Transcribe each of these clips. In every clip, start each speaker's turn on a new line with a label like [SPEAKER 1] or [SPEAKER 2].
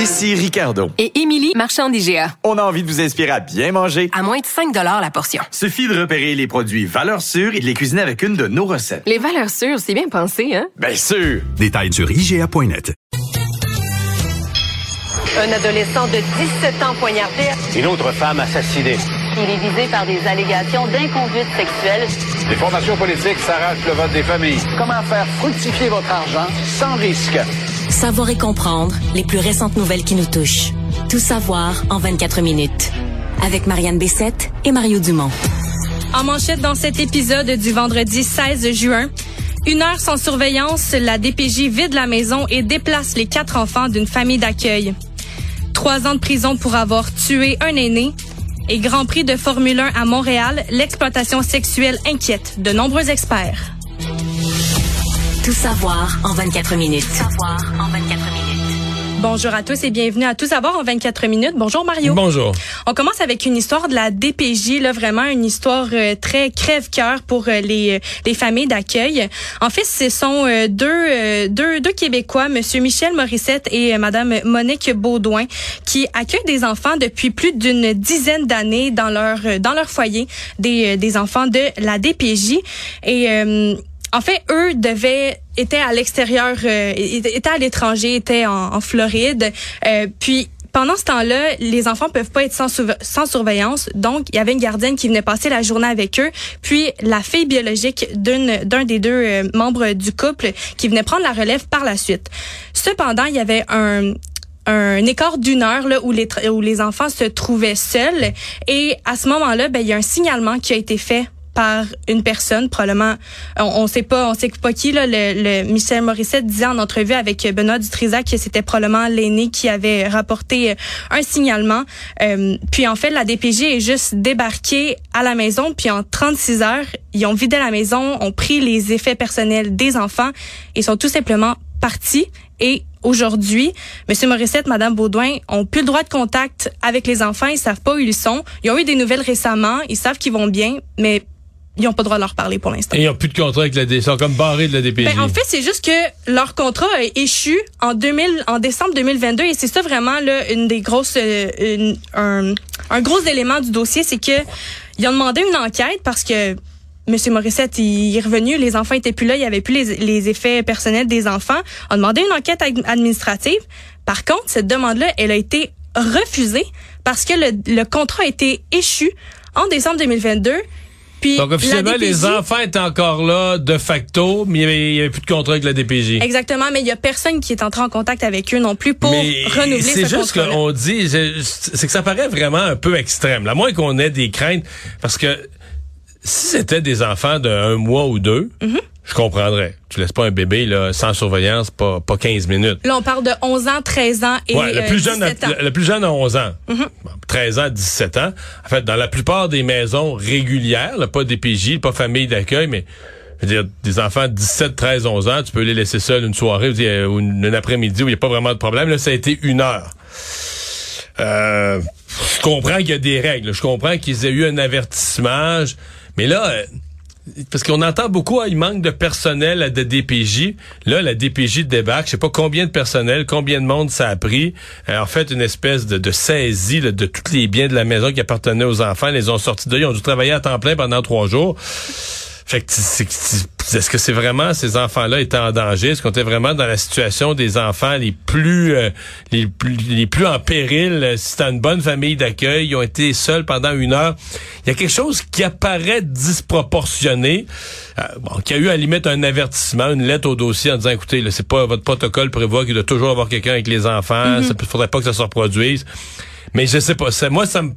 [SPEAKER 1] Ici Ricardo.
[SPEAKER 2] Et Émilie, marchand d'IGA.
[SPEAKER 1] On a envie de vous inspirer à bien manger.
[SPEAKER 2] À moins de 5 la portion.
[SPEAKER 1] Suffit de repérer les produits valeurs sûres et de les cuisiner avec une de nos recettes.
[SPEAKER 2] Les valeurs sûres, c'est bien pensé, hein?
[SPEAKER 1] Bien sûr!
[SPEAKER 3] Détails sur IGA.net.
[SPEAKER 4] Un adolescent de 17 ans poignardé.
[SPEAKER 5] Une autre femme assassinée.
[SPEAKER 4] Il est visé par des allégations d'inconduite sexuelle.
[SPEAKER 5] Les formations politiques s'arrachent le vote des familles. Comment faire fructifier votre argent sans risque?
[SPEAKER 6] Savoir et comprendre les plus récentes nouvelles qui nous touchent. Tout savoir en 24 minutes. Avec Marianne Bessette et Mario Dumont.
[SPEAKER 7] En manchette dans cet épisode du vendredi 16 juin, une heure sans surveillance, la DPJ vide la maison et déplace les quatre enfants d'une famille d'accueil. Trois ans de prison pour avoir tué un aîné. Et Grand Prix de Formule 1 à Montréal, l'exploitation sexuelle inquiète de nombreux experts.
[SPEAKER 6] Tout savoir en 24 minutes.
[SPEAKER 4] Savoir en 24 minutes.
[SPEAKER 7] Bonjour à tous et bienvenue à Tout savoir en 24 minutes. Bonjour Mario.
[SPEAKER 8] Bonjour.
[SPEAKER 7] On commence avec une histoire de la DPJ, là vraiment une histoire euh, très crève-cœur pour euh, les, euh, les familles d'accueil. En fait, ce sont deux, deux, deux Québécois, Monsieur Michel Morissette et Madame Monique Baudouin, qui accueillent des enfants depuis plus d'une dizaine d'années dans leur dans leur foyer, des, des enfants de la DPJ et en fait, eux devaient étaient à l'extérieur, euh, étaient à l'étranger, étaient en, en Floride. Euh, puis pendant ce temps-là, les enfants peuvent pas être sans, sans surveillance. Donc, il y avait une gardienne qui venait passer la journée avec eux. Puis, la fille biologique d'un des deux euh, membres du couple qui venait prendre la relève par la suite. Cependant, il y avait un, un écart d'une heure là, où, les, où les enfants se trouvaient seuls. Et à ce moment-là, ben, il y a un signalement qui a été fait par une personne, probablement, on, on sait pas, on sait pas qui là. Le, le Michel Morissette disait en entrevue avec Benoît Dutrisac que c'était probablement l'aîné qui avait rapporté un signalement. Euh, puis en fait, la DPJ est juste débarquée à la maison, puis en 36 heures, ils ont vidé la maison, ont pris les effets personnels des enfants et sont tout simplement partis. Et aujourd'hui, Monsieur Morissette, Madame Baudouin ont plus le droit de contact avec les enfants. Ils savent pas où ils sont. Ils ont eu des nouvelles récemment. Ils savent qu'ils vont bien, mais ils n'ont pas le droit de leur parler pour l'instant.
[SPEAKER 8] Et ils n'ont plus de contrat avec la DPJ. Ils sont comme barrés de la DPJ.
[SPEAKER 7] Ben, en fait, c'est juste que leur contrat a échu en 2000, en décembre 2022 et c'est ça vraiment là, une des grosses, euh, une, un, un gros élément du dossier, c'est que ils ont demandé une enquête parce que Monsieur Morissette, il est revenu, les enfants étaient plus là, il y avait plus les, les effets personnels des enfants. On a demandé une enquête administrative. Par contre, cette demande-là, elle a été refusée parce que le, le contrat a été échu en décembre 2022 puis
[SPEAKER 8] Donc, officiellement, les enfants étaient encore là de facto, mais il n'y avait, plus de contrat avec la DPJ.
[SPEAKER 7] Exactement, mais il y a personne qui est entré en contact avec eux non plus pour mais renouveler ce
[SPEAKER 8] C'est juste qu'on dit, c'est que ça paraît vraiment un peu extrême. À moins qu'on ait des craintes, parce que si c'était des enfants de un mois ou deux,
[SPEAKER 7] mm -hmm.
[SPEAKER 8] Je comprendrais. Tu laisses pas un bébé là, sans surveillance, pas, pas 15 minutes.
[SPEAKER 7] Là, on parle de 11 ans, 13 ans et
[SPEAKER 8] ouais, le plus
[SPEAKER 7] euh,
[SPEAKER 8] jeune, a,
[SPEAKER 7] ans.
[SPEAKER 8] Le, plus jeune a 11 ans.
[SPEAKER 7] Mm -hmm.
[SPEAKER 8] bon, 13 ans, 17 ans. En fait, dans la plupart des maisons régulières, là, pas DPJ, pas famille d'accueil, mais je veux dire, des enfants de 17, 13, 11 ans, tu peux les laisser seuls une soirée ou une, une après-midi où il n'y a pas vraiment de problème. Là, ça a été une heure. Euh, je comprends qu'il y a des règles. Je comprends qu'ils aient eu un avertissement. Mais là, parce qu'on entend beaucoup, hein, il manque de personnel à de DPJ. Là, la DPJ débarque. Je sais pas combien de personnel, combien de monde ça a pris. Euh, en fait, une espèce de, saisie là, de tous les biens de la maison qui appartenaient aux enfants. Ils les ont sortis de là. Ils ont dû travailler à temps plein pendant trois jours. Fait que est-ce que c'est vraiment ces enfants-là étaient en danger? Est-ce qu'on était vraiment dans la situation des enfants les plus euh, les plus les plus en péril? Si c'était une bonne famille d'accueil, ils ont été seuls pendant une heure. Il y a quelque chose qui apparaît disproportionné. Euh, bon, qui a eu à la limite un avertissement, une lettre au dossier en disant écoutez, c'est pas votre protocole prévoit qu'il doit toujours avoir quelqu'un avec les enfants.
[SPEAKER 7] Mhm.
[SPEAKER 8] Ça faudrait pas que ça se reproduise. Mais je sais pas. Moi, ça me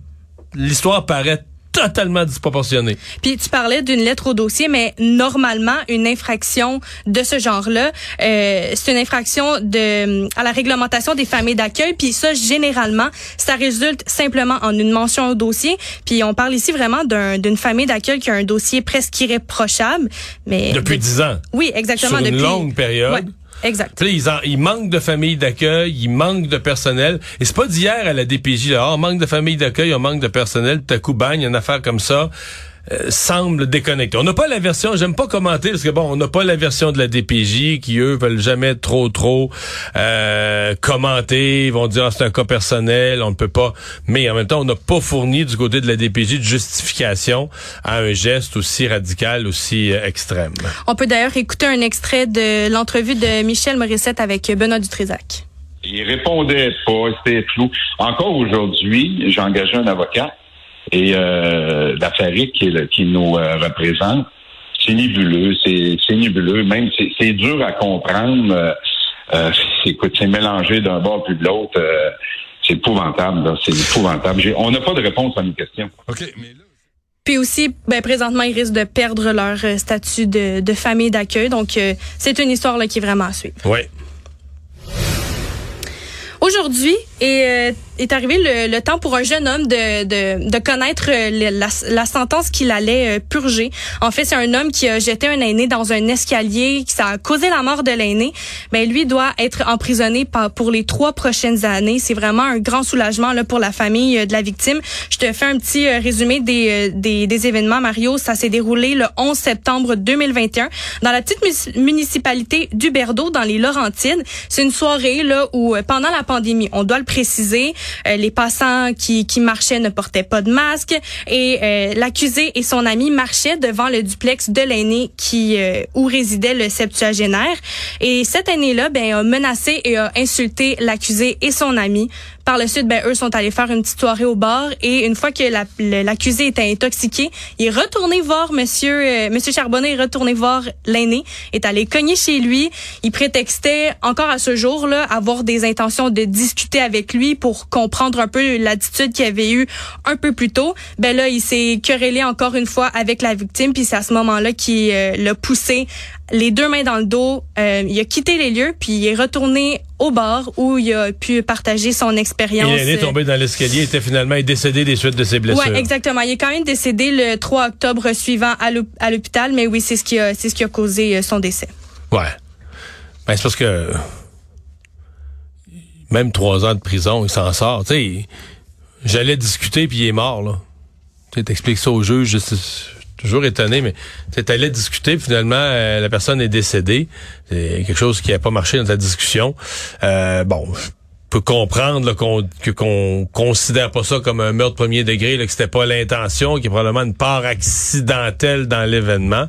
[SPEAKER 8] l'histoire paraît totalement disproportionné.
[SPEAKER 7] Puis tu parlais d'une lettre au dossier, mais normalement une infraction de ce genre-là, euh, c'est une infraction de à la réglementation des familles d'accueil. Puis ça, généralement, ça résulte simplement en une mention au dossier. Puis on parle ici vraiment d'une famille d'accueil qui a un dossier presque irréprochable. Mais
[SPEAKER 8] depuis dix ans.
[SPEAKER 7] Oui, exactement.
[SPEAKER 8] Sur une
[SPEAKER 7] depuis,
[SPEAKER 8] longue période.
[SPEAKER 7] Ouais. Exact.
[SPEAKER 8] Puis ils, ils manquent de familles d'accueil, ils manquent de personnel. Et c'est pas d'hier à la DPJ, là, oh, on manque de familles d'accueil, on manque de personnel, tout à coup, a une affaire comme ça. Euh, semble déconnecté. On n'a pas la version, j'aime pas commenter parce que bon, on n'a pas la version de la DPJ qui eux veulent jamais trop trop euh, commenter, ils vont dire ah, c'est un cas personnel, on ne peut pas. Mais en même temps, on n'a pas fourni du côté de la DPJ de justification à un geste aussi radical, aussi euh, extrême.
[SPEAKER 7] On peut d'ailleurs écouter un extrait de l'entrevue de Michel Morissette avec Benoît Dutrézac.
[SPEAKER 9] Il répondait pas, c'était flou. Encore aujourd'hui, j'ai engagé un avocat et euh, la qui, qui nous euh, représente, c'est nébuleux, c'est nébuleux, même c'est dur à comprendre. Euh, euh écoute, c'est mélangé d'un bord puis de l'autre. Euh, c'est épouvantable, c'est épouvantable. On n'a pas de réponse à nos questions.
[SPEAKER 7] Puis aussi, ben, présentement, ils risquent de perdre leur statut de, de famille d'accueil. Donc, c'est une histoire là, qui est vraiment à suivre.
[SPEAKER 8] Oui.
[SPEAKER 7] Aujourd'hui est, est arrivé le, temps pour un jeune homme de, de, de connaître euh, la, la, sentence qu'il allait euh, purger. En fait, c'est un homme qui a jeté un aîné dans un escalier, qui ça a causé la mort de l'aîné. Ben, lui doit être emprisonné pour les trois prochaines années. C'est vraiment un grand soulagement là pour la famille euh, de la victime. Je te fais un petit résumé des, des, des événements, Mario. Ça s'est déroulé le 11 septembre 2021 dans la petite municipalité d'Uberdo, dans les Laurentides. C'est une soirée là où pendant la pandémie, on doit le préciser, les passants qui, qui marchaient ne portaient pas de masque et euh, l'accusé et son ami marchaient devant le duplex de l'aîné qui euh, où résidait le septuagénaire. Et cet aîné-là ben, a menacé et a insulté l'accusé et son ami. Par le suite, ben, eux sont allés faire une petite soirée au bar et une fois que l'accusé était intoxiqué, il est retourné voir monsieur euh, monsieur Charbonnet est retourné voir l'aîné, est allé cogner chez lui. Il prétextait encore à ce jour-là avoir des intentions de discuter avec lui pour comprendre un peu l'attitude qu'il avait eu un peu plus tôt. Ben là, il s'est querellé encore une fois avec la victime puis c'est à ce moment-là qu'il euh, l'a poussé les deux mains dans le dos. Euh, il a quitté les lieux, puis il est retourné au bar où il a pu partager son expérience.
[SPEAKER 8] Il est tombé dans l'escalier, était finalement décédé des suites de ses blessures.
[SPEAKER 7] Oui, exactement. Il est quand même décédé le 3 octobre suivant à l'hôpital, mais oui, c'est ce qui a, c'est ce qui a causé euh, son décès.
[SPEAKER 8] Ouais. Ben, c'est parce que même trois ans de prison, il s'en sort. Tu sais, j'allais discuter puis il est mort là. Tu t'expliques ça au juge toujours étonné, mais tu allais discuter, finalement, euh, la personne est décédée. C'est quelque chose qui n'a pas marché dans ta discussion. Euh, bon, je peux comprendre qu'on qu'on considère pas ça comme un meurtre premier degré, là, que c'était pas l'intention, qu'il y a probablement une part accidentelle dans l'événement,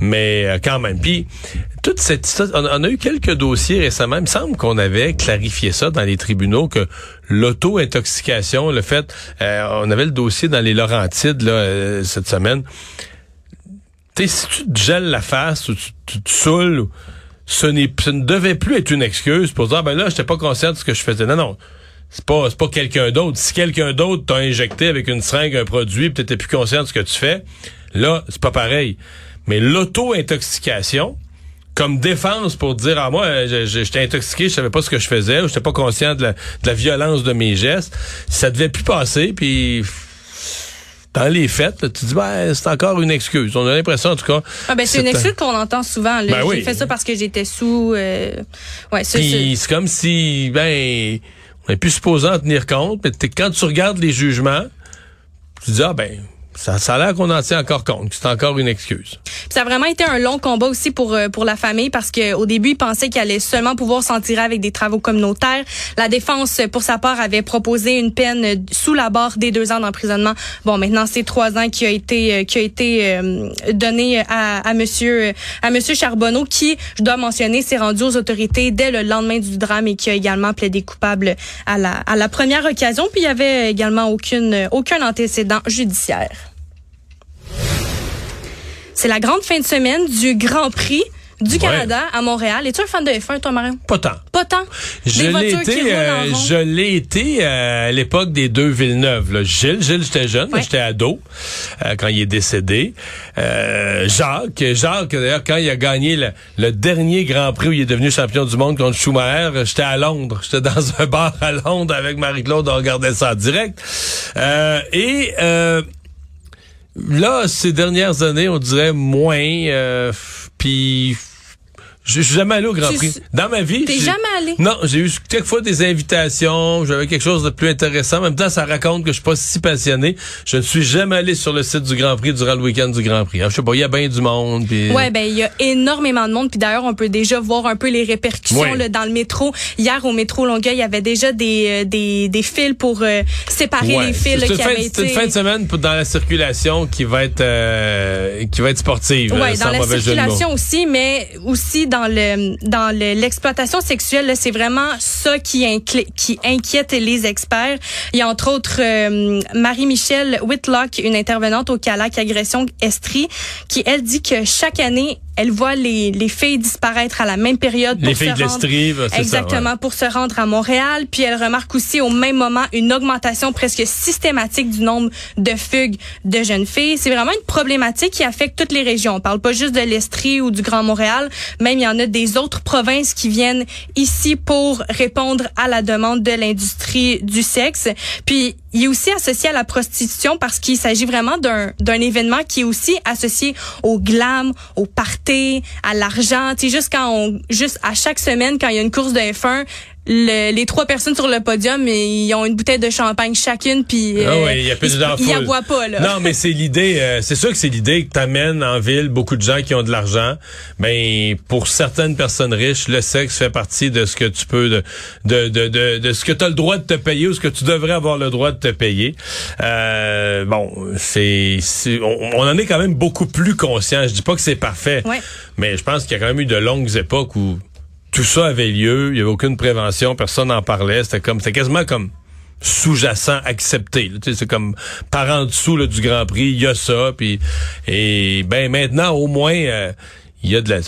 [SPEAKER 8] mais euh, quand même. Puis toute cette on, on, a eu quelques dossiers récemment. Il me semble qu'on avait clarifié ça dans les tribunaux que l'auto-intoxication, le fait, on avait le dossier dans les Laurentides là, cette semaine si tu te gèles la face ou tu, te saoules, ce, ce ne devait plus être une excuse pour dire, ben là, j'étais pas conscient de ce que je faisais. Non, non. C'est pas, pas quelqu'un d'autre. Si quelqu'un d'autre t'a injecté avec une seringue un produit, t'étais plus conscient de ce que tu fais, là, c'est pas pareil. Mais l'auto-intoxication, comme défense pour dire ah moi j'étais intoxiqué, je savais pas ce que je faisais, j'étais pas conscient de la, de la violence de mes gestes, ça devait plus passer puis dans les fêtes, tu dis ben, c'est encore une excuse. On a l'impression en tout cas.
[SPEAKER 7] Ah ben c'est une excuse qu'on entend souvent. Ben j'ai fait ça parce que j'étais sous. Euh... Ouais,
[SPEAKER 8] c'est comme si ben on est plus supposé en tenir compte, mais quand tu regardes les jugements, tu dis ah ben ça, ça a l'air qu'on en tient encore compte, c'est encore une excuse.
[SPEAKER 7] ça a vraiment été un long combat aussi pour euh, pour la famille parce que au début, ils pensaient qu'il allait seulement pouvoir s'en tirer avec des travaux communautaires. La défense, pour sa part, avait proposé une peine sous la barre des deux ans d'emprisonnement. Bon, maintenant c'est trois ans qui a été euh, qui a été euh, donné à, à Monsieur à Monsieur Charbonneau, qui, je dois mentionner, s'est rendu aux autorités dès le lendemain du drame et qui a également plaidé coupable à la à la première occasion. Puis il y avait également aucune aucun antécédent judiciaire. C'est la grande fin de semaine du Grand Prix du Canada à Montréal. Es-tu un fan de F1, toi, Marion?
[SPEAKER 8] Pas tant.
[SPEAKER 7] Pas tant?
[SPEAKER 8] Je l'ai été, euh, je l'ai été euh, à l'époque des deux Villeneuve. Là. Gilles, Gilles, j'étais jeune, j'étais ado euh, quand il est décédé. Jacques, Jacques, d'ailleurs, quand il a gagné le, dernier Grand Prix où il est devenu champion du monde contre Schumacher, j'étais à Londres. J'étais dans un bar à Londres avec Marie-Claude, on regardait ça en direct. et Là, ces dernières années, on dirait moins. Euh, puis Je suis jamais allé au Grand
[SPEAKER 7] Tu-
[SPEAKER 8] Prix. Dans ma vie.
[SPEAKER 7] T'es jamais allé?
[SPEAKER 8] Non, j'ai eu quelquefois des invitations, j'avais quelque chose de plus intéressant. En même temps, ça raconte que je suis pas si passionné. Je ne suis jamais allé sur le site du Grand Prix durant le week-end du Grand Prix. Alors, je sais pas, il y a bien du monde. Puis...
[SPEAKER 7] Ouais, ben il y a énormément de monde. Puis d'ailleurs, on peut déjà voir un peu les répercussions
[SPEAKER 8] Ouais.
[SPEAKER 7] là, dans le métro. Hier, au métro Longueuil, il y avait déjà des, euh, des, des fils pour euh, séparer
[SPEAKER 8] Ouais.
[SPEAKER 7] les fils là,
[SPEAKER 8] C'est une,
[SPEAKER 7] qui
[SPEAKER 8] fin,
[SPEAKER 7] avaient
[SPEAKER 8] c'est une
[SPEAKER 7] été...
[SPEAKER 8] fin de semaine pour- dans la circulation qui va être euh, qui va être sportive.
[SPEAKER 7] Ouais,
[SPEAKER 8] là,
[SPEAKER 7] dans
[SPEAKER 8] sans
[SPEAKER 7] la circulation aussi, mais aussi dans dans le- l'exploitation sexuelle, c'est vraiment ça qui, qui inquiète les experts. Il y a entre autres euh, Marie-Michelle Whitlock, une intervenante au CALAC Agression Estrie, qui elle dit que chaque année elle voit les, les filles disparaître à la même période.
[SPEAKER 8] Les
[SPEAKER 7] pour
[SPEAKER 8] filles
[SPEAKER 7] se
[SPEAKER 8] de
[SPEAKER 7] rendre-
[SPEAKER 8] c'est ça,
[SPEAKER 7] Exactement, pour se rendre à Montréal. Puis elle remarque aussi au même moment une augmentation presque systématique du nombre de fugues de jeunes filles. C'est vraiment une problématique qui affecte toutes les régions. On parle pas juste de l'Estrie ou du Grand Montréal. Même il y en a des autres provinces qui viennent ici pour répondre à la demande de l'industrie du sexe. Puis il est aussi associé à la prostitution parce qu'il s'agit vraiment d'un d'un événement qui est aussi associé au glam, au party, à l'argent. Tu sais, juste quand on, juste à chaque semaine quand il y a une course de F1, le- les trois personnes sur le podium, ils ont une bouteille de champagne chacune, puis
[SPEAKER 8] Ah
[SPEAKER 7] euh,
[SPEAKER 8] ouais, y a plus
[SPEAKER 7] ils, boivent pas là.
[SPEAKER 8] Non, mais c'est l'idée, euh, c'est sûr que c'est l'idée que t'amènes en ville beaucoup de gens qui ont de l'argent. Mais pour certaines personnes riches, le sexe fait partie de ce que tu peux, de, de, de, de, de ce que tu as le droit de te payer ou ce que tu devrais avoir le droit de te payer. Euh, bon, c'est, c'est- on, on en est quand même beaucoup plus conscient. Je dis pas que c'est parfait,
[SPEAKER 7] Ouais.
[SPEAKER 8] mais je pense qu'il y a quand même eu de longues époques où tout ça avait lieu, il y avait aucune prévention, personne n'en parlait, c'était comme, c'était quasiment comme sous-jacent accepté. C'est comme par en dessous là, du Grand Prix, il y a ça. Puis et ben maintenant au moins euh, il y a de la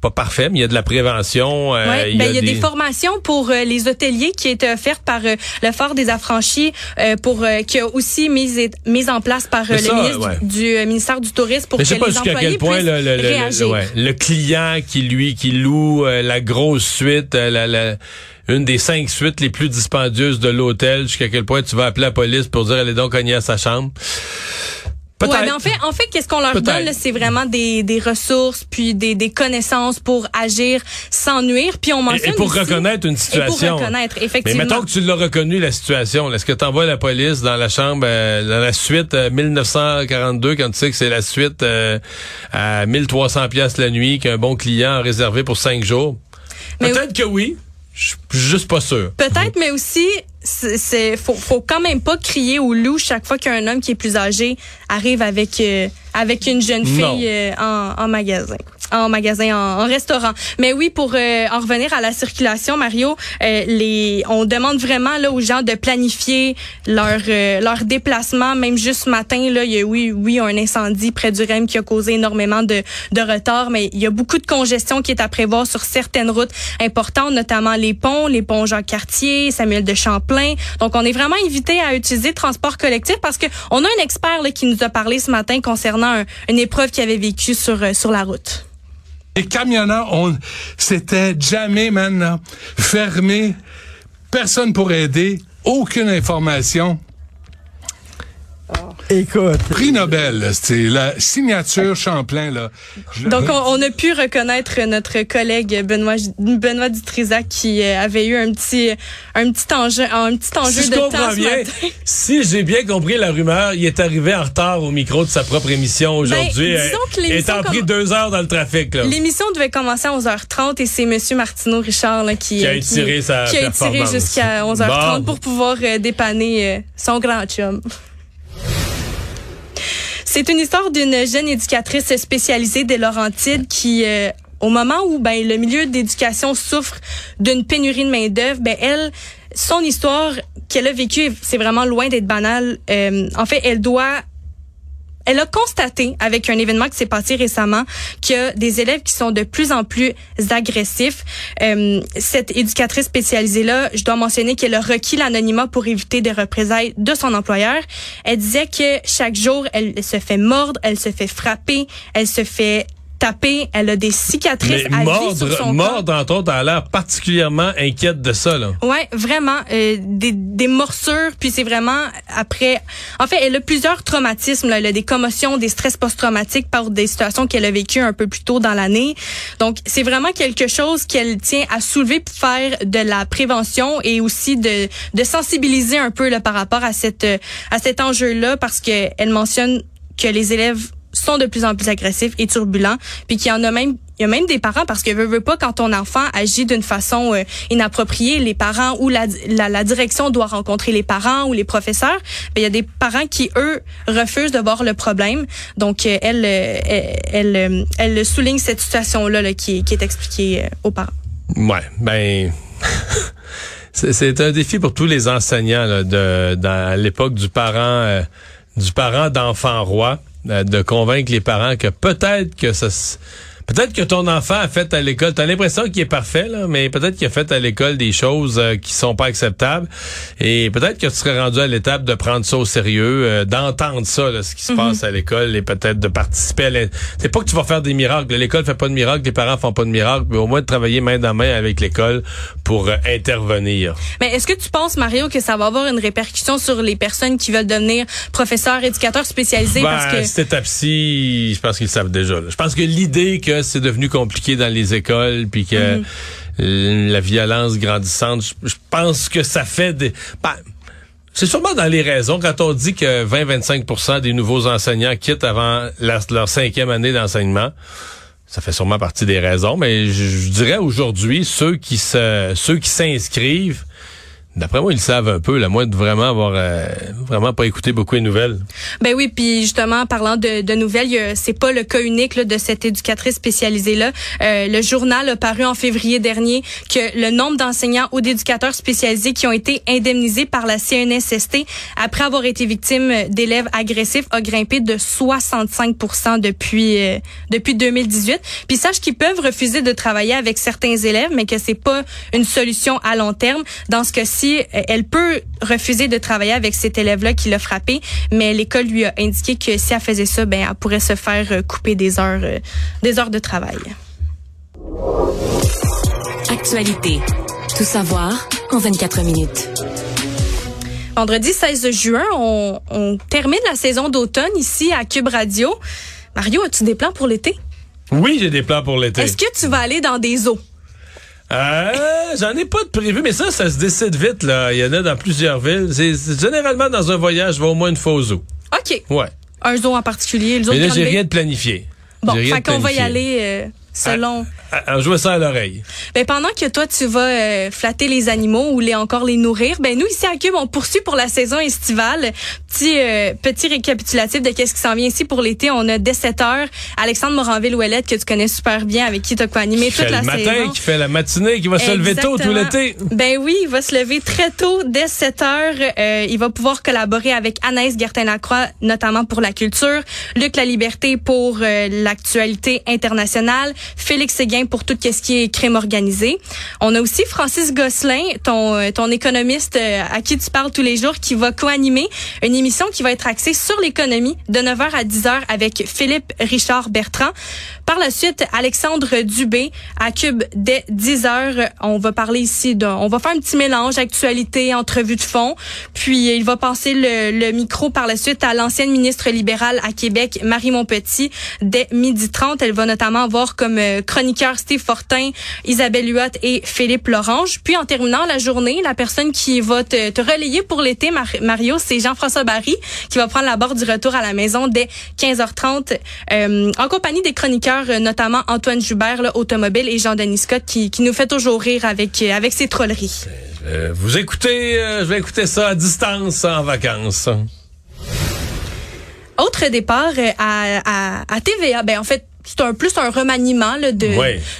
[SPEAKER 8] pas parfait, mais il y a de la prévention. euh,
[SPEAKER 7] Ouais, ben, il y a des... formations pour euh, les hôteliers qui étaient offertes par euh, le Fort des Affranchis, euh, pour euh, qui a aussi mis mis en place par euh, le
[SPEAKER 8] ça,
[SPEAKER 7] ministre
[SPEAKER 8] ouais.
[SPEAKER 7] du, du, euh, ministère du Tourisme pour
[SPEAKER 8] Mais
[SPEAKER 7] que
[SPEAKER 8] je sais pas
[SPEAKER 7] les employés
[SPEAKER 8] quel point
[SPEAKER 7] puissent
[SPEAKER 8] le, le, le- le-
[SPEAKER 7] réagir.
[SPEAKER 8] ouais, le client qui lui qui loue euh, la grosse suite, euh, la, la- une des cinq suites les plus dispendieuses de l'hôtel, jusqu'à quel point tu vas appeler la police pour dire elle est donc cognée à sa chambre.
[SPEAKER 7] Ouais, mais en fait, en fait, qu'est-ce qu'on leur donne, c'est vraiment des, des ressources puis des, des connaissances pour agir sans nuire. Puis on
[SPEAKER 8] Et-
[SPEAKER 7] mentionne
[SPEAKER 8] et pour
[SPEAKER 7] aussi-
[SPEAKER 8] reconnaître une
[SPEAKER 7] Et
[SPEAKER 8] situation.
[SPEAKER 7] pour reconnaître,
[SPEAKER 8] Mais
[SPEAKER 7] effectivement.
[SPEAKER 8] mettons que tu l'as reconnu, la situation. Est-ce que tu envoies la police dans la chambre, euh, dans la suite euh, 1942, quand tu sais que c'est la suite euh, à 1300 pièces la nuit, qu'un bon client a réservé pour cinq jours?
[SPEAKER 7] Mais
[SPEAKER 8] Peut-être que oui. Je suis juste pas sûr.
[SPEAKER 7] Peut-être, mais aussi, faut quand même pas crier au loup chaque fois qu'un homme qui est plus âgé arrive avec euh, avec une jeune fille euh, en, en magasin, en magasin, en, en restaurant. Mais oui, pour euh, en revenir à la circulation, Mario, euh, les, on demande vraiment là aux gens de planifier leur euh, leur déplacement. Même juste ce matin, là, il y a oui, oui, un incendie près du REM qui a causé énormément de de retard, mais il y a beaucoup de congestion qui est à prévoir sur certaines routes importantes, notamment les ponts, les ponts Jacques-Cartier, Samuel de Champlain. Donc, on est vraiment invité à utiliser le transport collectif parce que on a un expert là, qui nous a parlé ce matin concernant un- une épreuve qu'il avait vécue sur euh, sur la route.
[SPEAKER 10] Les camionneurs, on, c'était jamais, là, fermé. Personne pour aider. Aucune information.
[SPEAKER 11] Écoute.
[SPEAKER 10] Prix Nobel, c'est la signature Champlain, là. Je-
[SPEAKER 7] Donc, on, on a pu reconnaître notre collègue Benoît Benoît Dutrisac qui euh, avait eu un petit un petit enjeu un petit enjeu
[SPEAKER 8] Si je
[SPEAKER 7] de
[SPEAKER 8] comprends
[SPEAKER 7] temps ce
[SPEAKER 8] bien,
[SPEAKER 7] matin.
[SPEAKER 8] si j'ai bien compris la rumeur, il est arrivé en retard au micro de sa propre émission aujourd'hui.
[SPEAKER 7] Ben, disons que
[SPEAKER 8] Il
[SPEAKER 7] l'émission
[SPEAKER 8] est en pris deux heures dans le trafic.
[SPEAKER 7] L'émission devait commencer à 11h30 et c'est Monsieur Martineau Richard là, qui,
[SPEAKER 8] Qui a
[SPEAKER 7] euh,
[SPEAKER 8] sa
[SPEAKER 7] qui a étiré jusqu'à 11h30
[SPEAKER 8] Bon.
[SPEAKER 7] pour pouvoir dépanner son grand chum. C'est une histoire d'une jeune éducatrice spécialisée des Laurentides qui euh, au moment où ben le milieu d'éducation souffre d'une pénurie de main d'œuvre, ben elle son histoire qu'elle a vécue, c'est vraiment loin d'être banal. Euh, en fait, elle doit elle a constaté avec un événement qui s'est passé récemment a des élèves qui sont de plus en plus agressifs. Euh, cette éducatrice spécialisée-là, je dois mentionner qu'elle a requis l'anonymat pour éviter des représailles de son employeur. Elle disait que chaque jour, elle se fait mordre, elle se fait frapper, elle se fait tapée, elle a des cicatrices
[SPEAKER 8] Mais
[SPEAKER 7] à vie sur
[SPEAKER 8] mordre,
[SPEAKER 7] son corps.
[SPEAKER 8] mordre, entre autres, elle a l'air particulièrement inquiète de ça, là.
[SPEAKER 7] Ouais, vraiment euh, des, des morsures, puis c'est vraiment après. En fait, elle a plusieurs traumatismes. Là. Elle a des commotions, des stress post-traumatiques par des situations qu'elle a vécues un peu plus tôt dans l'année. Donc, c'est vraiment quelque chose qu'elle tient à soulever pour faire de la prévention et aussi de, de sensibiliser un peu là, par rapport à cette euh, à cet enjeu-là, parce que elle mentionne que les élèves sont de plus en plus agressifs et turbulents, puis qu'il y en a même il y a même des parents parce que veut, veut pas quand ton enfant agit d'une façon euh, inappropriée, les parents ou la, la, direction doit rencontrer les parents ou les professeurs. Ben, il y a des parents qui eux refusent de voir le problème. Donc euh, elle, euh, elle, elle, elle souligne cette situation là, là qui, qui est expliquée aux parents.
[SPEAKER 8] Ouais, ben c'est un défi pour tous les enseignants là, de dans l'époque du parent du parent d'enfant roi de convaincre les parents que peut-être que ça Peut-être que ton enfant a fait à l'école, t'as l'impression qu'il est parfait, là, mais peut-être qu'il a fait à l'école des choses euh, qui sont pas acceptables. Et peut-être que tu serais rendu à l'étape de prendre ça au sérieux, euh, d'entendre ça, là, ce qui se passe à l'école, et peut-être de participer à C'est pas que tu vas faire des miracles. L'école fait pas de miracles, les parents font pas de miracles, mais au moins de travailler main dans main avec l'école pour euh, intervenir.
[SPEAKER 7] Mais est-ce que tu penses, Mario, que ça va avoir une répercussion sur les personnes qui veulent devenir professeurs, éducateurs spécialisés?
[SPEAKER 8] Ben,
[SPEAKER 7] parce que
[SPEAKER 8] cette étape-ci, je pense qu'ils savent déjà. là. Je pense que l'idée que c'est devenu compliqué dans les écoles, puis que euh, la violence grandissante, je, je pense que ça fait des... Ben, c'est sûrement dans les raisons. Quand on dit que 20-25% des nouveaux enseignants quittent avant la- leur cinquième année d'enseignement, ça fait sûrement partie des raisons. Mais je, je dirais aujourd'hui, ceux qui se, ceux qui s'inscrivent, d'après moi, ils le savent un peu. La moins de vraiment avoir, euh, vraiment pas écouté beaucoup les nouvelles.
[SPEAKER 7] Ben oui, puis justement, parlant de, de nouvelles, c'est pas le cas unique là, de cette éducatrice spécialisée-là. Euh, le journal a paru en février dernier que le nombre d'enseignants ou d'éducateurs spécialisés qui ont été indemnisés par la CNSST après avoir été victimes d'élèves agressifs a grimpé de 65 depuis euh, depuis 2018. Puis sache qu'ils peuvent refuser de travailler avec certains élèves, mais que c'est pas une solution à long terme. Dans ce cas-ci, elle peut refuser de travailler avec cet élève-là qui l'a frappé, mais l'école lui a indiqué que si elle faisait ça, ben elle pourrait se faire euh, couper des heures euh, des heures de travail.
[SPEAKER 6] Actualité. Tout savoir en 24 minutes.
[SPEAKER 7] Vendredi 16 juin, on, on termine la saison d'automne ici à Cube Radio. Mario, as-tu des plans pour l'été?
[SPEAKER 8] Oui, j'ai des plans pour l'été.
[SPEAKER 7] Est-ce que tu vas aller dans des eaux?
[SPEAKER 8] Euh, j'en ai pas de prévu, mais ça, ça se décide vite, là. Il y en a dans plusieurs villes. C'est généralement dans un voyage, je vais au moins une fois au zoo.
[SPEAKER 7] OK.
[SPEAKER 8] Ouais.
[SPEAKER 7] Un zoo en particulier, le zoo
[SPEAKER 8] Mais là, j'ai rien de planifié.
[SPEAKER 7] Bon, fait qu'on va y aller euh, selon...
[SPEAKER 8] À jouer ça à l'oreille.
[SPEAKER 7] Ben, pendant que toi, tu vas euh, flatter les animaux ou les encore les nourrir, ben nous, ici à Cube, on poursuit pour la saison estivale. Petit, euh, petit récapitulatif de qu'est-ce qui s'en vient ici pour l'été. On a dès 7 heures Alexandre Moranville-Ouellette, que tu connais super bien, avec qui tu as animé
[SPEAKER 8] Qui
[SPEAKER 7] toute la
[SPEAKER 8] le matin,
[SPEAKER 7] saison.
[SPEAKER 8] qui fait la matinée, qui va se lever tôt tout l'été.
[SPEAKER 7] Ben oui, il va se lever très tôt, dès 7 heures. Euh, il va pouvoir collaborer avec Anaïs Gertin-Lacroix, notamment pour la culture, Luc La Liberté pour euh, l'actualité internationale, Félix Séguin pour tout ce qui est crime organisé. On a aussi Francis Gosselin, ton, euh, ton économiste euh, à qui tu parles tous les jours, qui va co-animer une émission qui va être axée sur l'économie de 9h à 10h avec Philippe Richard Bertrand. Par la suite, Alexandre Dubé à Cube dès 10h. On va parler ici de, on va faire un petit mélange actualité, entrevue de fond. Puis il va passer le, le micro par la suite à l'ancienne ministre libérale à Québec, Marie Montpetit, dès midi 30. Elle va notamment avoir comme euh, chroniqueur Steve Fortin, Isabelle Huot et Philippe Lorange. Puis en terminant la journée, la personne qui va te, te relayer pour l'été, Mar- Mario, c'est Jean-François Barry, qui va prendre la barre du retour à la maison dès 15h30, euh, en compagnie des chroniqueurs, euh, notamment Antoine Joubert, là, automobile, et Jean-Denis Scott, qui, qui nous fait toujours rire avec, avec ses trolleries.
[SPEAKER 8] Euh, vous écoutez, euh, je vais écouter ça à distance en vacances.
[SPEAKER 7] Autre départ à, à, à TVA, ben en fait, c'est un plus un remaniement là, de,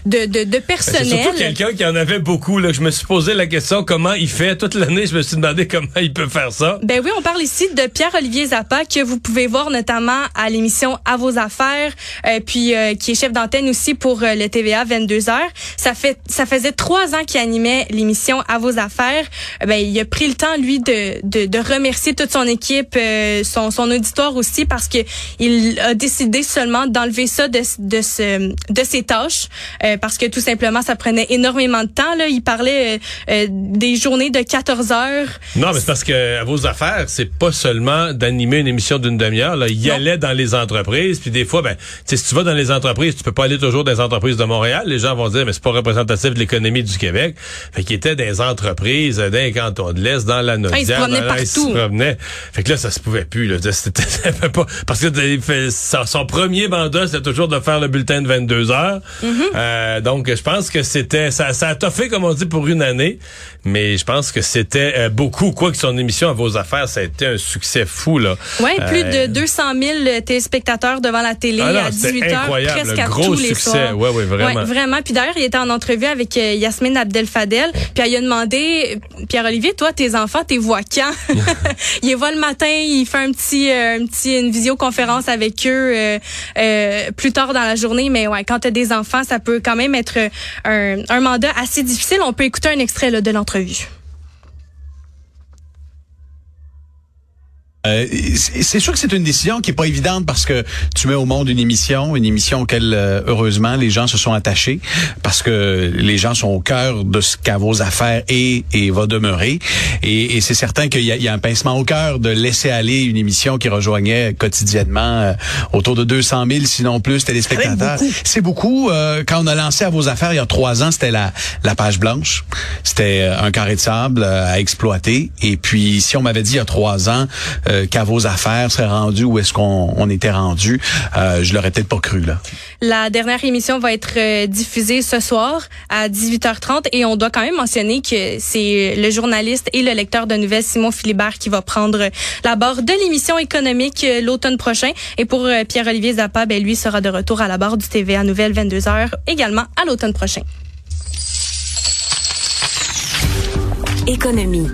[SPEAKER 7] de, de, de
[SPEAKER 8] Ben, C'est
[SPEAKER 7] personnel.
[SPEAKER 8] surtout quelqu'un qui en avait beaucoup. Là. Je me suis posé la question comment il fait. Toute l'année, je me suis demandé comment il peut faire ça.
[SPEAKER 7] Ben oui, on parle ici de Pierre-Olivier Zappa que vous pouvez voir notamment à l'émission À vos affaires, euh, puis euh, qui est chef d'antenne aussi pour euh, le TVA 22h. Ça fait ça faisait trois ans qu'il animait l'émission À vos affaires. Ben il a pris le temps lui de de, de remercier toute son équipe, euh, son son auditoire aussi parce que il a décidé seulement d'enlever ça de de ce de ses tâches euh, parce que tout simplement ça prenait énormément de temps là. Il parlait euh, des journées de 14 heures.
[SPEAKER 8] Non mais c'est parce que à vos affaires c'est pas seulement d'animer une émission d'une demi-heure là. Il y allait dans les entreprises puis des fois ben si tu vas dans les entreprises tu peux pas aller toujours dans les entreprises de Montréal. Les gens vont dire mais c'est pas représentatif de l'économie du Québec. Fait qu'il était des entreprises d'un canton de l'Est dans la Naudière
[SPEAKER 7] il se promenait
[SPEAKER 8] dans,
[SPEAKER 7] partout
[SPEAKER 8] il se promenait. fait que là ça se pouvait plus là. C'était pas parce que son premier mandat c'était toujours de faire le bulletin de 22 heures
[SPEAKER 7] Mm-hmm.
[SPEAKER 8] euh, donc je pense que c'était ça, ça a toffé comme on dit pour une année, mais je pense que c'était euh, beaucoup quoi que son émission à vos affaires ça a été un succès fou là.
[SPEAKER 7] Ouais, plus
[SPEAKER 8] Euh,
[SPEAKER 7] de 200 000 téléspectateurs devant la télé
[SPEAKER 8] Ah non,
[SPEAKER 7] à
[SPEAKER 8] c'était
[SPEAKER 7] 18 heures
[SPEAKER 8] incroyable,
[SPEAKER 7] presque à
[SPEAKER 8] gros
[SPEAKER 7] tous les
[SPEAKER 8] succès.
[SPEAKER 7] soirs.
[SPEAKER 8] Ouais, ouais, vraiment.
[SPEAKER 7] vraiment. Puis d'ailleurs, il était en entrevue avec euh, Yasmine Abdel Fadel, puis elle lui a demandé Pierre Olivier, toi tes enfants, tes vois quand? Il les voit le matin, il fait un petit euh, un petit une visioconférence avec eux euh, euh, plus tard dans la journée, mais ouais, quand tu as des enfants, ça peut quand même être un, un mandat assez difficile. On peut écouter un extrait là, de l'entrevue.
[SPEAKER 11] Euh, c'est sûr que c'est une décision qui est pas évidente parce que tu mets au monde une émission, une émission auquel euh, heureusement les gens se sont attachés parce que les gens sont au cœur de ce qu'à vos affaires est et va demeurer. Et, et c'est certain qu'il y, y, a un pincement au cœur de laisser aller une émission qui rejoignait quotidiennement euh, autour de 200 000 sinon plus téléspectateurs. C'est beaucoup. Euh, quand on a lancé à vos affaires il y a trois ans, c'était la, la page blanche. C'était un carré de sable à exploiter. Et puis si on m'avait dit il y a trois ans qu'à vos affaires serait rendu où est-ce qu'on on était rendu, euh, je l'aurais peut-être pas cru là.
[SPEAKER 7] La dernière émission va être euh, diffusée ce soir à 18h30 et on doit quand même mentionner que c'est le journaliste et le lecteur de nouvelles Simon Philibert qui va prendre la barre de l'émission économique euh, l'automne prochain et pour euh, Pierre-Olivier Zappa, ben lui sera de retour à la barre du TVA Nouvelle 22h également à l'automne prochain.
[SPEAKER 6] Économie.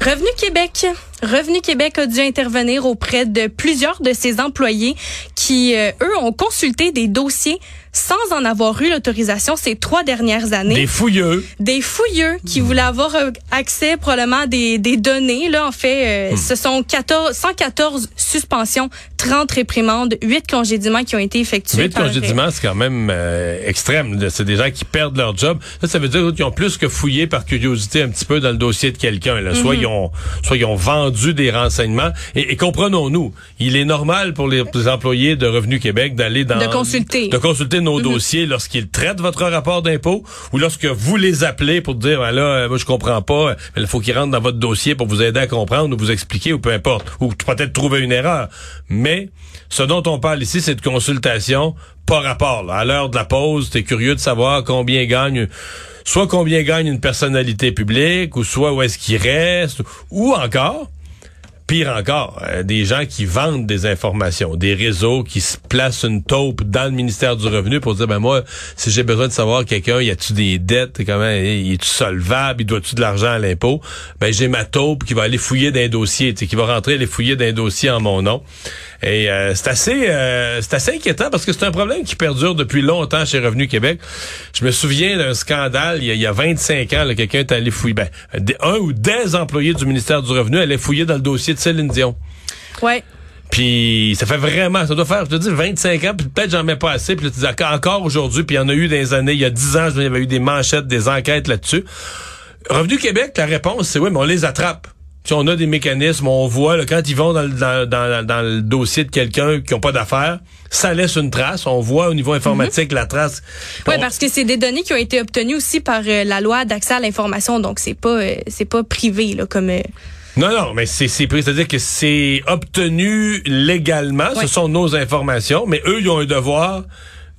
[SPEAKER 7] Revenu Québec. Revenu Québec a dû intervenir auprès de plusieurs de ses employés qui, euh, eux, ont consulté des dossiers sans en avoir eu l'autorisation ces trois dernières années.
[SPEAKER 8] Des fouilleux.
[SPEAKER 7] Des fouilleux qui voulaient avoir euh, accès probablement à des, des données. Là, en fait, euh, ce sont 14, 114 suspensions, 30 réprimandes, 8 congédiements qui ont été effectués.
[SPEAKER 8] 8
[SPEAKER 7] par-
[SPEAKER 8] congédiements, c'est quand même euh, extrême. C'est des gens qui perdent leur job. Ça, ça veut dire qu'ils ont plus que fouillé par curiosité un petit peu dans le dossier de quelqu'un. Soit, ils ont, soit ils ont vendu des renseignements. Et, et comprenons-nous, il est normal pour les, les employés de Revenu Québec d'aller dans...
[SPEAKER 7] De consulter.
[SPEAKER 8] De consulter nos dossiers lorsqu'ils traitent votre rapport d'impôt ou lorsque vous les appelez pour dire, ben là, euh, moi, je comprends pas, mais il faut qu'ils rentrent dans votre dossier pour vous aider à comprendre ou vous expliquer ou peu importe. Ou peut-être trouver une erreur. Mais ce dont on parle ici, c'est de consultation pas rapport. Là. À l'heure de la pause, t'es curieux de savoir combien gagne, soit combien gagne une personnalité publique, ou soit où est-ce qu'il reste, ou encore, pire encore, euh, des gens qui vendent des informations, des réseaux qui se placent une taupe dans le ministère du Revenu pour dire, ben moi, si j'ai besoin de savoir quelqu'un, y a-tu des dettes, comment, y est-tu solvable, il doit-tu de l'argent à l'impôt, ben j'ai ma taupe qui va aller fouiller d'un dossier, qui va rentrer aller fouiller d'un dossier en mon nom. Et euh, c'est assez, euh, c'est assez inquiétant parce que c'est un problème qui perdure depuis longtemps chez Revenu Québec. Je me souviens d'un scandale il y a, il y a 25 ans, quelqu'un est allé fouiller, ben, un ou des employés du ministère du Revenu allaient fouiller dans le dossier de Céline Dion.
[SPEAKER 7] Ouais.
[SPEAKER 8] Puis ça fait vraiment, ça doit faire, je te dis, 25 ans, puis peut-être j'en mets pas assez, puis tu dis encore- aujourd'hui, puis il y en a eu des années, il y a 10 ans, il y avait eu des manchettes, des enquêtes là-dessus. Revenu Québec, la réponse, c'est oui, mais on les attrape. Si on a des mécanismes, on voit là, quand ils vont dans, le- dans, dans, dans le dossier de quelqu'un qui n'a pas d'affaires, ça laisse une trace. On voit au niveau informatique la trace.
[SPEAKER 7] Oui,
[SPEAKER 8] On-
[SPEAKER 7] parce que c'est des données qui ont été obtenues aussi par euh, la loi d'accès à l'information, donc c'est pas euh, c'est pas privé là comme. euh,
[SPEAKER 8] Non, non, mais c'est c'est-à-dire que c'est obtenu légalement, ce sont nos informations, mais eux, ils ont un devoir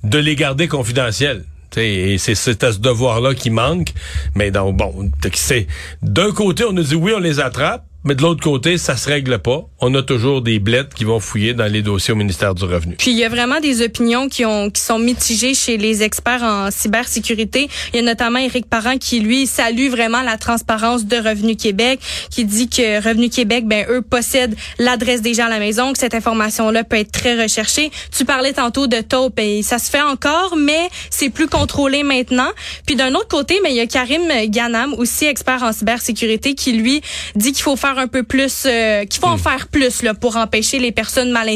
[SPEAKER 8] de les garder confidentielles. Et c'est c'est à ce devoir-là qui manque. Mais donc, bon, c'est d'un côté, on nous dit oui, on les attrape, mais de l'autre côté, ça se règle pas. On a toujours des blettes qui vont fouiller dans les dossiers au ministère du Revenu.
[SPEAKER 7] Puis il y a vraiment des opinions qui ont qui sont mitigées chez les experts en cybersécurité. Il y a notamment Éric Parent qui lui salue vraiment la transparence de Revenu Québec, qui dit que Revenu Québec ben eux possèdent l'adresse des gens à la maison, que cette information là peut être très recherchée. Tu parlais tantôt de taupe et ça se fait encore mais c'est plus contrôlé maintenant. Puis d'un autre côté, mais il y a Karim Ganam aussi expert en cybersécurité qui lui dit qu'il faut faire faire un peu plus, euh, qu'il faut en faire plus là pour empêcher les personnes mal,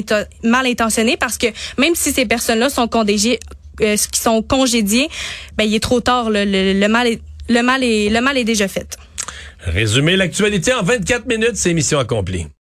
[SPEAKER 7] intentionnées, parce que même si ces personnes-là sont congédiées, euh, qui sont congédiées, ben il est trop tard. là. Le, le mal est, le mal est, le mal est déjà fait.
[SPEAKER 8] Résumer l'actualité en 24 minutes, c'est mission accomplie.